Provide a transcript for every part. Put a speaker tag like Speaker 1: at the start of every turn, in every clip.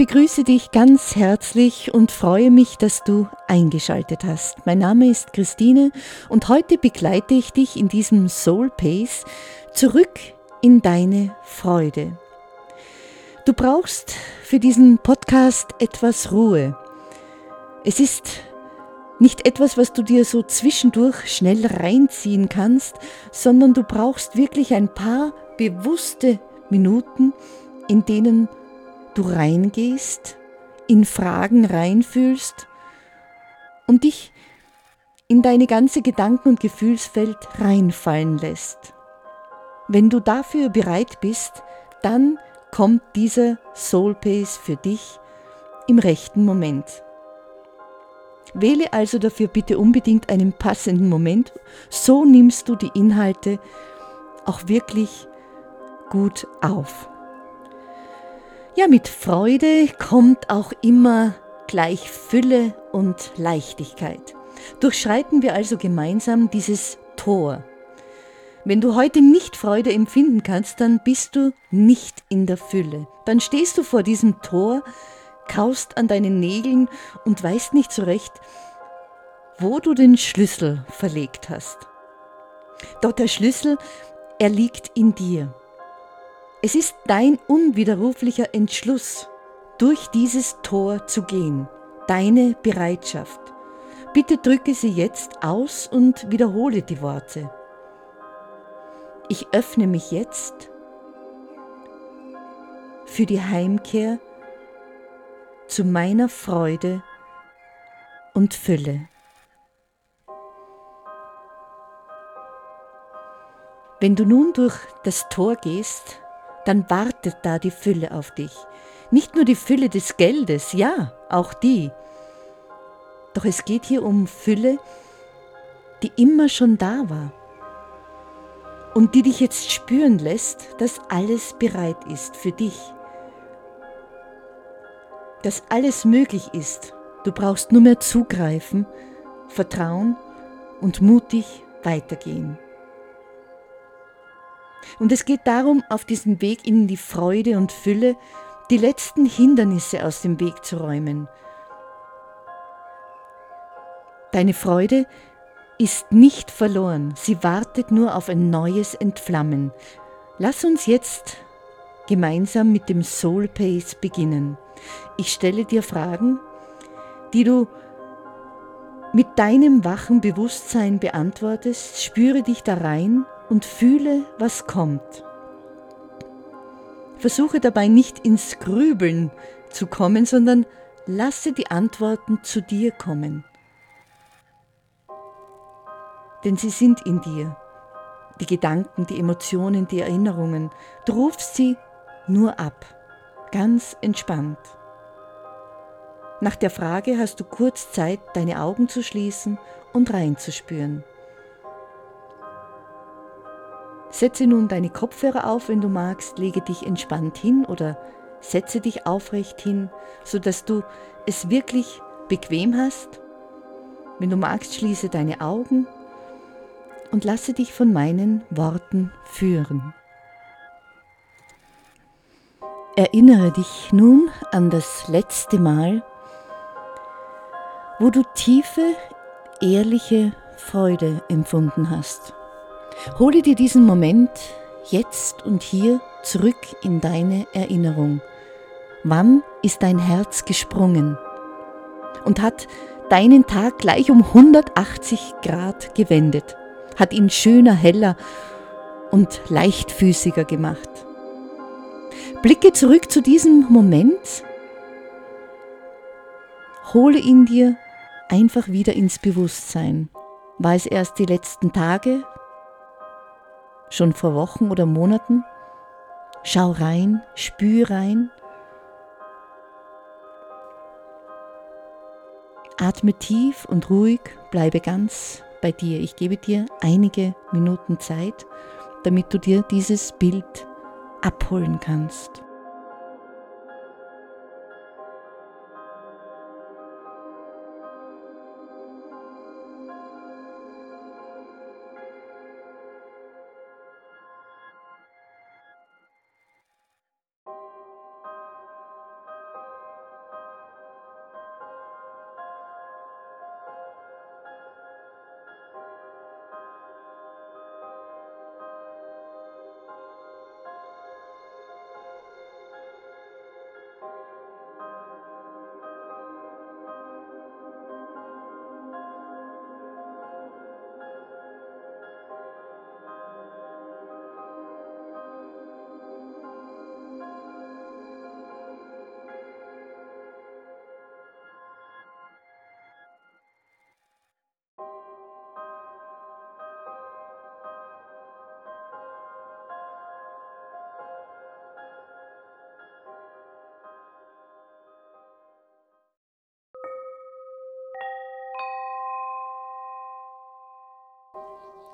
Speaker 1: begrüße dich ganz herzlich und freue mich, dass du eingeschaltet hast. Mein Name ist Christine und heute begleite ich dich in diesem Soul Pace zurück in deine Freude. Du brauchst für diesen Podcast etwas Ruhe. Es ist nicht etwas, was du dir so zwischendurch schnell reinziehen kannst, sondern du brauchst wirklich ein paar bewusste Minuten, in denen du reingehst, in Fragen reinfühlst und dich in deine ganze Gedanken- und Gefühlswelt reinfallen lässt. Wenn du dafür bereit bist, dann kommt dieser Soul Pace für dich im rechten Moment. Wähle also dafür bitte unbedingt einen passenden Moment, so nimmst du die Inhalte auch wirklich gut auf. Ja, mit Freude kommt auch immer gleich Fülle und Leichtigkeit. Durchschreiten wir also gemeinsam dieses Tor. Wenn du heute nicht Freude empfinden kannst, dann bist du nicht in der Fülle. Dann stehst du vor diesem Tor, kaust an deinen Nägeln und weißt nicht so recht, wo du den Schlüssel verlegt hast. Doch der Schlüssel, er liegt in dir. Es ist dein unwiderruflicher Entschluss, durch dieses Tor zu gehen, deine Bereitschaft. Bitte drücke sie jetzt aus und wiederhole die Worte. Ich öffne mich jetzt für die Heimkehr zu meiner Freude und Fülle. Wenn du nun durch das Tor gehst, dann wartet da die Fülle auf dich. Nicht nur die Fülle des Geldes, ja, auch die. Doch es geht hier um Fülle, die immer schon da war und die dich jetzt spüren lässt, dass alles bereit ist für dich. Dass alles möglich ist. Du brauchst nur mehr zugreifen, vertrauen und mutig weitergehen. Und es geht darum, auf diesem Weg in die Freude und Fülle die letzten Hindernisse aus dem Weg zu räumen. Deine Freude ist nicht verloren, sie wartet nur auf ein neues Entflammen. Lass uns jetzt gemeinsam mit dem Soul Pace beginnen. Ich stelle dir Fragen, die du mit deinem wachen Bewusstsein beantwortest, spüre dich da rein und fühle, was kommt. Versuche dabei nicht ins Grübeln zu kommen, sondern lasse die Antworten zu dir kommen. Denn sie sind in dir, die Gedanken, die Emotionen, die Erinnerungen. Du rufst sie nur ab, ganz entspannt. Nach der Frage hast du kurz Zeit, deine Augen zu schließen und reinzuspüren. Setze nun deine Kopfhörer auf, wenn du magst, lege dich entspannt hin oder setze dich aufrecht hin, sodass du es wirklich bequem hast. Wenn du magst, schließe deine Augen und lasse dich von meinen Worten führen. Erinnere dich nun an das letzte Mal, wo du tiefe, ehrliche Freude empfunden hast. Hole dir diesen Moment jetzt und hier zurück in deine Erinnerung. Wann ist dein Herz gesprungen und hat deinen Tag gleich um 180 Grad gewendet, hat ihn schöner, heller und leichtfüßiger gemacht. Blicke zurück zu diesem Moment, hole ihn dir einfach wieder ins Bewusstsein. War es erst die letzten Tage, schon vor Wochen oder Monaten? Schau rein, spür rein. Atme tief und ruhig, bleibe ganz bei dir. Ich gebe dir einige Minuten Zeit, damit du dir dieses Bild abholen kannst.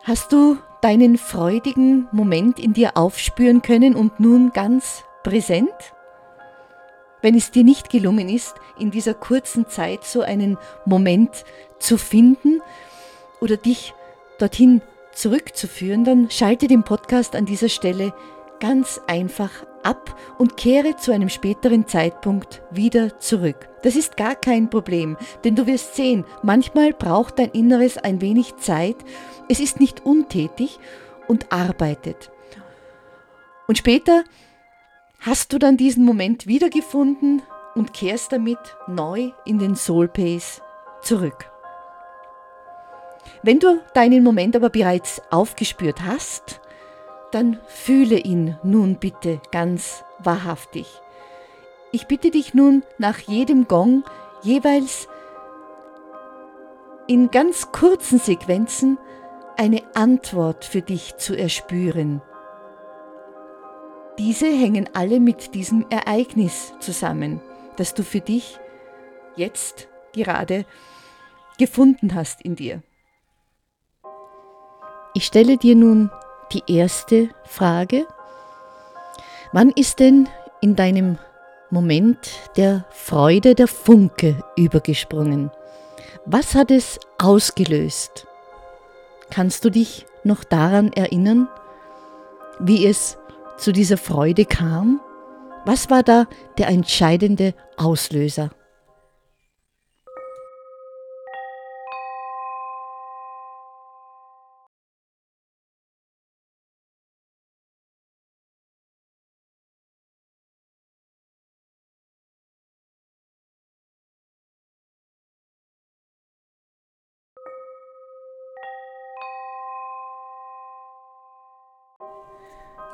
Speaker 1: Hast du deinen freudigen Moment in dir aufspüren können und nun ganz präsent? Wenn es dir nicht gelungen ist, in dieser kurzen Zeit so einen Moment zu finden oder dich dorthin zurückzuführen, dann schalte den Podcast an dieser Stelle ganz einfach ab und kehre zu einem späteren Zeitpunkt wieder zurück. Das ist gar kein Problem, denn du wirst sehen, manchmal braucht dein Inneres ein wenig Zeit, es ist nicht untätig und arbeitet. Und später hast du dann diesen Moment wiedergefunden und kehrst damit neu in den Soul Pace zurück. Wenn du deinen Moment aber bereits aufgespürt hast, dann fühle ihn nun bitte ganz wahrhaftig. Ich bitte dich nun nach jedem Gong jeweils in ganz kurzen Sequenzen eine Antwort für dich zu erspüren. Diese hängen alle mit diesem Ereignis zusammen, das du für dich jetzt gerade gefunden hast in dir. Ich stelle dir nun die erste Frage. Wann ist denn in deinem Moment der Freude der Funke übergesprungen? Was hat es ausgelöst? Kannst du dich noch daran erinnern, wie es zu dieser Freude kam? Was war da der entscheidende Auslöser?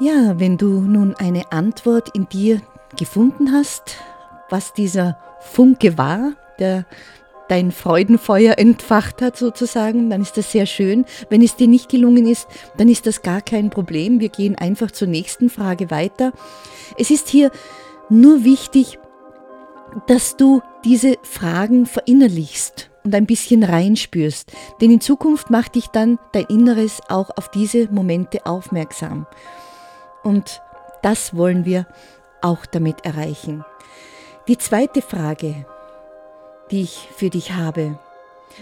Speaker 1: Ja, wenn du nun eine Antwort in dir gefunden hast, was dieser Funke war, der dein Freudenfeuer entfacht hat sozusagen, dann ist das sehr schön. Wenn es dir nicht gelungen ist, dann ist das gar kein Problem. Wir gehen einfach zur nächsten Frage weiter. Es ist hier nur wichtig, dass du diese Fragen verinnerlichst und ein bisschen reinspürst. Denn in Zukunft macht dich dann dein Inneres auch auf diese Momente aufmerksam. Und das wollen wir auch damit erreichen. Die zweite Frage, die ich für dich habe,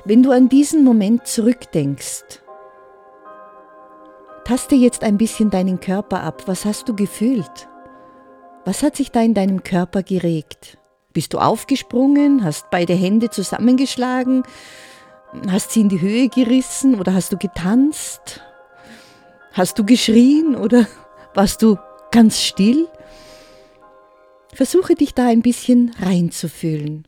Speaker 1: wenn du an diesen Moment zurückdenkst, taste jetzt ein bisschen deinen Körper ab. Was hast du gefühlt? Was hat sich da in deinem Körper geregt? Bist du aufgesprungen, hast beide Hände zusammengeschlagen, hast sie in die Höhe gerissen oder hast du getanzt? Hast du geschrien oder warst du ganz still? Versuche dich da ein bisschen reinzufühlen.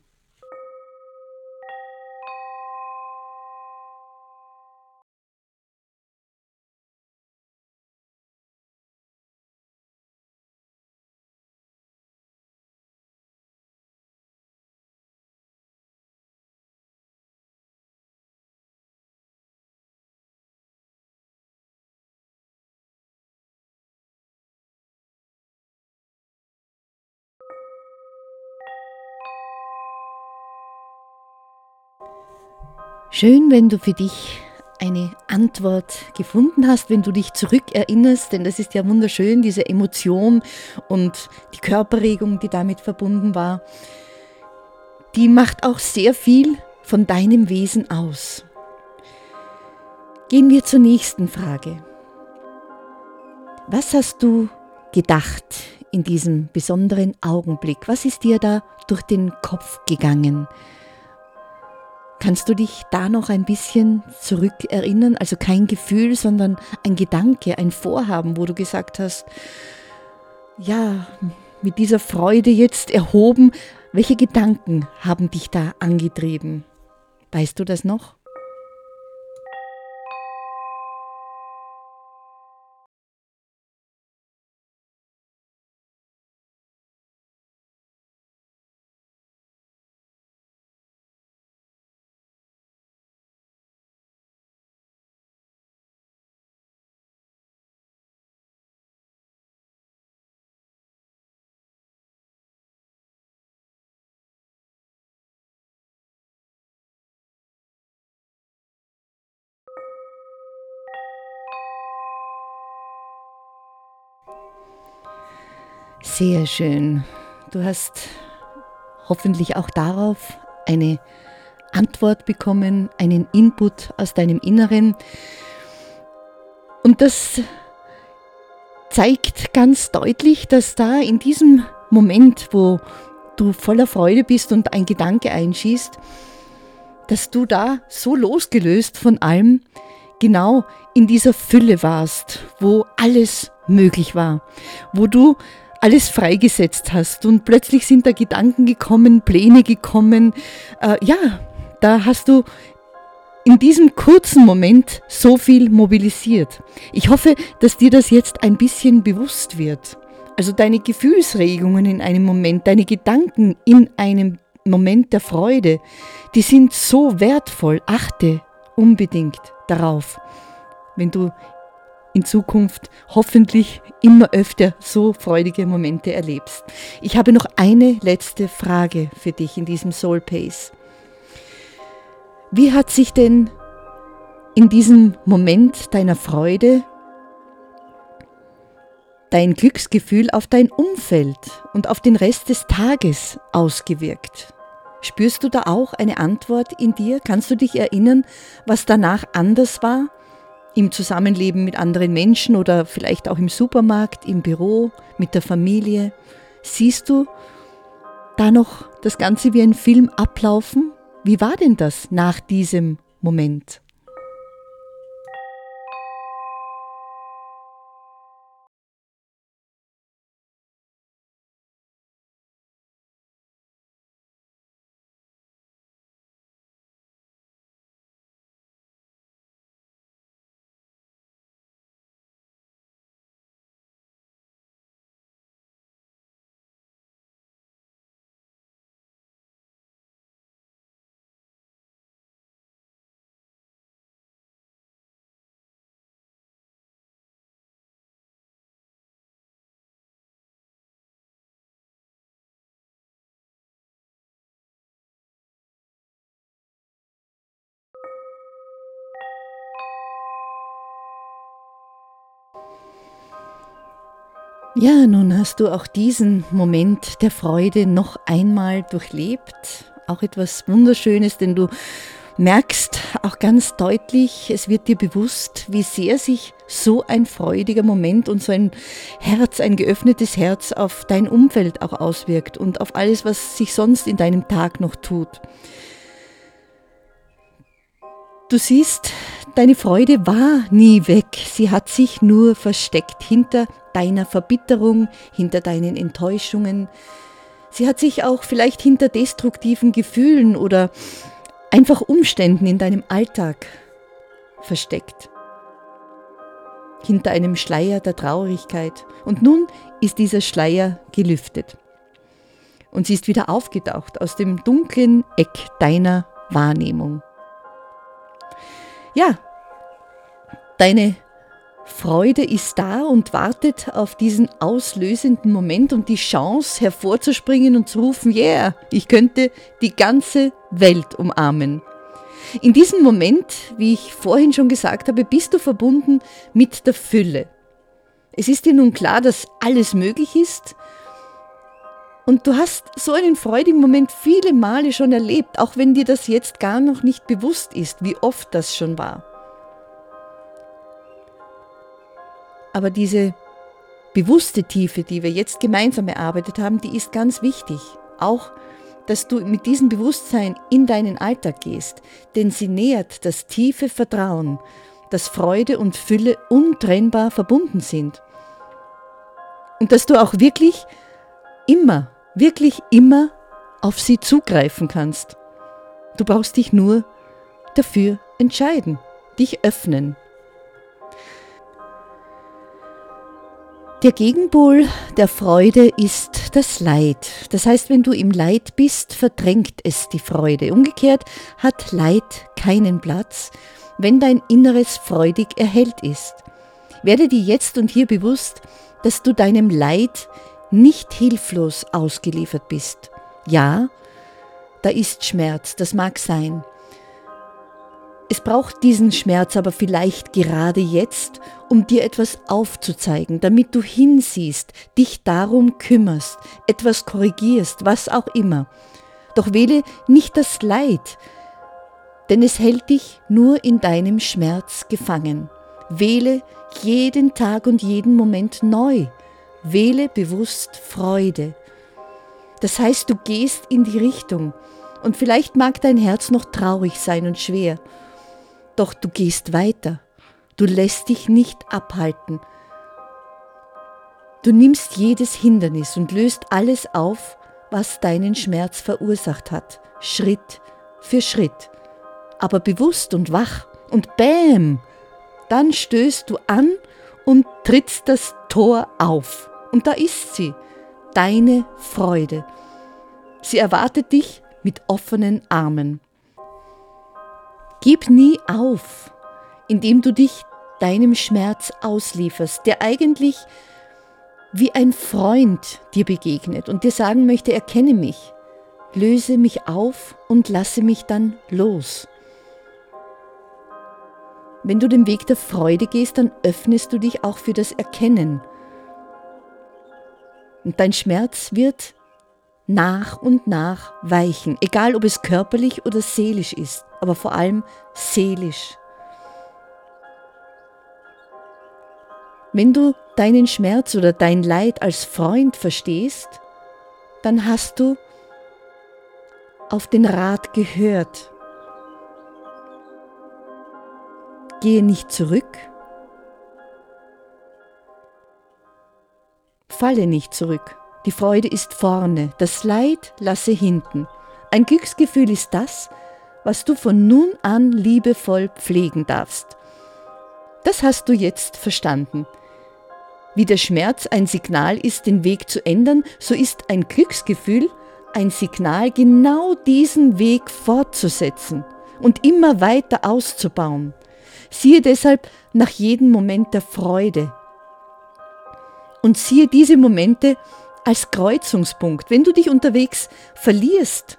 Speaker 1: Schön, wenn du für dich eine Antwort gefunden hast, wenn du dich zurückerinnerst, denn das ist ja wunderschön, diese Emotion und die Körperregung, die damit verbunden war, die macht auch sehr viel von deinem Wesen aus. Gehen wir zur nächsten Frage. Was hast du gedacht in diesem besonderen Augenblick? Was ist dir da durch den Kopf gegangen? Kannst du dich da noch ein bisschen zurückerinnern? Also kein Gefühl, sondern ein Gedanke, ein Vorhaben, wo du gesagt hast, ja, mit dieser Freude jetzt erhoben, welche Gedanken haben dich da angetrieben? Weißt du das noch? Sehr schön. Du hast hoffentlich auch darauf eine Antwort bekommen, einen Input aus deinem Inneren. Und das zeigt ganz deutlich, dass da in diesem Moment, wo du voller Freude bist und ein Gedanke einschießt, dass du da so losgelöst von allem genau in dieser Fülle warst, wo alles möglich war, wo du alles freigesetzt hast und plötzlich sind da Gedanken gekommen, Pläne gekommen. Äh, ja, da hast du in diesem kurzen Moment so viel mobilisiert. Ich hoffe, dass dir das jetzt ein bisschen bewusst wird. Also deine Gefühlsregungen in einem Moment, deine Gedanken in einem Moment der Freude, die sind so wertvoll. Achte unbedingt darauf, wenn du in Zukunft hoffentlich immer öfter so freudige Momente erlebst. Ich habe noch eine letzte Frage für dich in diesem Soul Pace. Wie hat sich denn in diesem Moment deiner Freude dein Glücksgefühl auf dein Umfeld und auf den Rest des Tages ausgewirkt? Spürst du da auch eine Antwort in dir? Kannst du dich erinnern, was danach anders war? Im Zusammenleben mit anderen Menschen oder vielleicht auch im Supermarkt, im Büro, mit der Familie. Siehst du da noch das Ganze wie ein Film ablaufen? Wie war denn das nach diesem Moment? Ja, nun hast du auch diesen Moment der Freude noch einmal durchlebt. Auch etwas Wunderschönes, denn du merkst auch ganz deutlich, es wird dir bewusst, wie sehr sich so ein freudiger Moment und so ein Herz, ein geöffnetes Herz auf dein Umfeld auch auswirkt und auf alles, was sich sonst in deinem Tag noch tut. Du siehst, deine Freude war nie weg, sie hat sich nur versteckt hinter deiner Verbitterung, hinter deinen Enttäuschungen. Sie hat sich auch vielleicht hinter destruktiven Gefühlen oder einfach Umständen in deinem Alltag versteckt. Hinter einem Schleier der Traurigkeit. Und nun ist dieser Schleier gelüftet. Und sie ist wieder aufgetaucht aus dem dunklen Eck deiner Wahrnehmung. Ja, deine Freude ist da und wartet auf diesen auslösenden Moment und die Chance hervorzuspringen und zu rufen, yeah, ich könnte die ganze Welt umarmen. In diesem Moment, wie ich vorhin schon gesagt habe, bist du verbunden mit der Fülle. Es ist dir nun klar, dass alles möglich ist und du hast so einen freudigen Moment viele Male schon erlebt, auch wenn dir das jetzt gar noch nicht bewusst ist, wie oft das schon war. Aber diese bewusste Tiefe, die wir jetzt gemeinsam erarbeitet haben, die ist ganz wichtig. Auch, dass du mit diesem Bewusstsein in deinen Alltag gehst, denn sie nährt das tiefe Vertrauen, dass Freude und Fülle untrennbar verbunden sind. Und dass du auch wirklich immer, wirklich immer auf sie zugreifen kannst. Du brauchst dich nur dafür entscheiden, dich öffnen Der Gegenpol der Freude ist das Leid. Das heißt, wenn du im Leid bist, verdrängt es die Freude. Umgekehrt hat Leid keinen Platz, wenn dein Inneres freudig erhellt ist. Werde dir jetzt und hier bewusst, dass du deinem Leid nicht hilflos ausgeliefert bist. Ja, da ist Schmerz, das mag sein. Es braucht diesen Schmerz aber vielleicht gerade jetzt, um dir etwas aufzuzeigen, damit du hinsiehst, dich darum kümmerst, etwas korrigierst, was auch immer. Doch wähle nicht das Leid, denn es hält dich nur in deinem Schmerz gefangen. Wähle jeden Tag und jeden Moment neu. Wähle bewusst Freude. Das heißt, du gehst in die Richtung und vielleicht mag dein Herz noch traurig sein und schwer, doch du gehst weiter. Du lässt dich nicht abhalten. Du nimmst jedes Hindernis und löst alles auf, was deinen Schmerz verursacht hat, Schritt für Schritt. Aber bewusst und wach und bäm, dann stößt du an und trittst das Tor auf. Und da ist sie, deine Freude. Sie erwartet dich mit offenen Armen. Gib nie auf, indem du dich deinem Schmerz auslieferst, der eigentlich wie ein Freund dir begegnet und dir sagen möchte, erkenne mich, löse mich auf und lasse mich dann los. Wenn du den Weg der Freude gehst, dann öffnest du dich auch für das Erkennen. Und dein Schmerz wird nach und nach weichen, egal ob es körperlich oder seelisch ist, aber vor allem seelisch. Wenn du deinen Schmerz oder dein Leid als Freund verstehst, dann hast du auf den Rat gehört. Gehe nicht zurück, falle nicht zurück. Die Freude ist vorne, das Leid lasse hinten. Ein Glücksgefühl ist das, was du von nun an liebevoll pflegen darfst. Das hast du jetzt verstanden. Wie der Schmerz ein Signal ist, den Weg zu ändern, so ist ein Glücksgefühl ein Signal, genau diesen Weg fortzusetzen und immer weiter auszubauen. Siehe deshalb nach jedem Moment der Freude. Und siehe diese Momente als Kreuzungspunkt. Wenn du dich unterwegs verlierst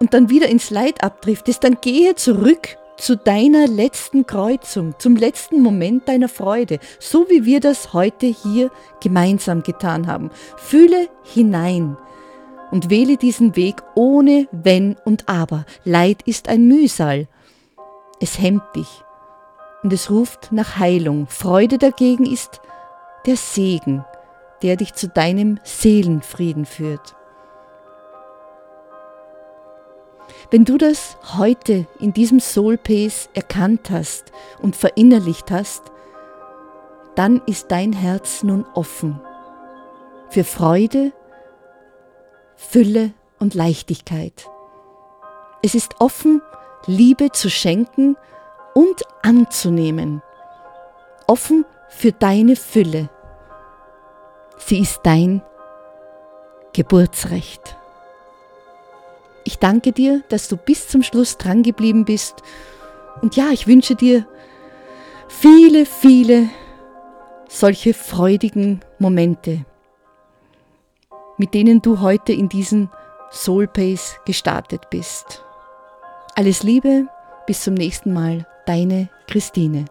Speaker 1: und dann wieder ins Leid abdriftest, dann gehe zurück zu deiner letzten Kreuzung, zum letzten Moment deiner Freude, so wie wir das heute hier gemeinsam getan haben. Fühle hinein und wähle diesen Weg ohne Wenn und Aber. Leid ist ein Mühsal. Es hemmt dich und es ruft nach Heilung. Freude dagegen ist der Segen, der dich zu deinem Seelenfrieden führt. Wenn du das heute in diesem Soul Pace erkannt hast und verinnerlicht hast, dann ist dein Herz nun offen für Freude, Fülle und Leichtigkeit. Es ist offen, Liebe zu schenken und anzunehmen. Offen für deine Fülle. Sie ist dein Geburtsrecht. Ich danke dir, dass du bis zum Schluss dran geblieben bist. Und ja, ich wünsche dir viele, viele solche freudigen Momente, mit denen du heute in diesen Soul Pace gestartet bist. Alles Liebe, bis zum nächsten Mal, deine Christine.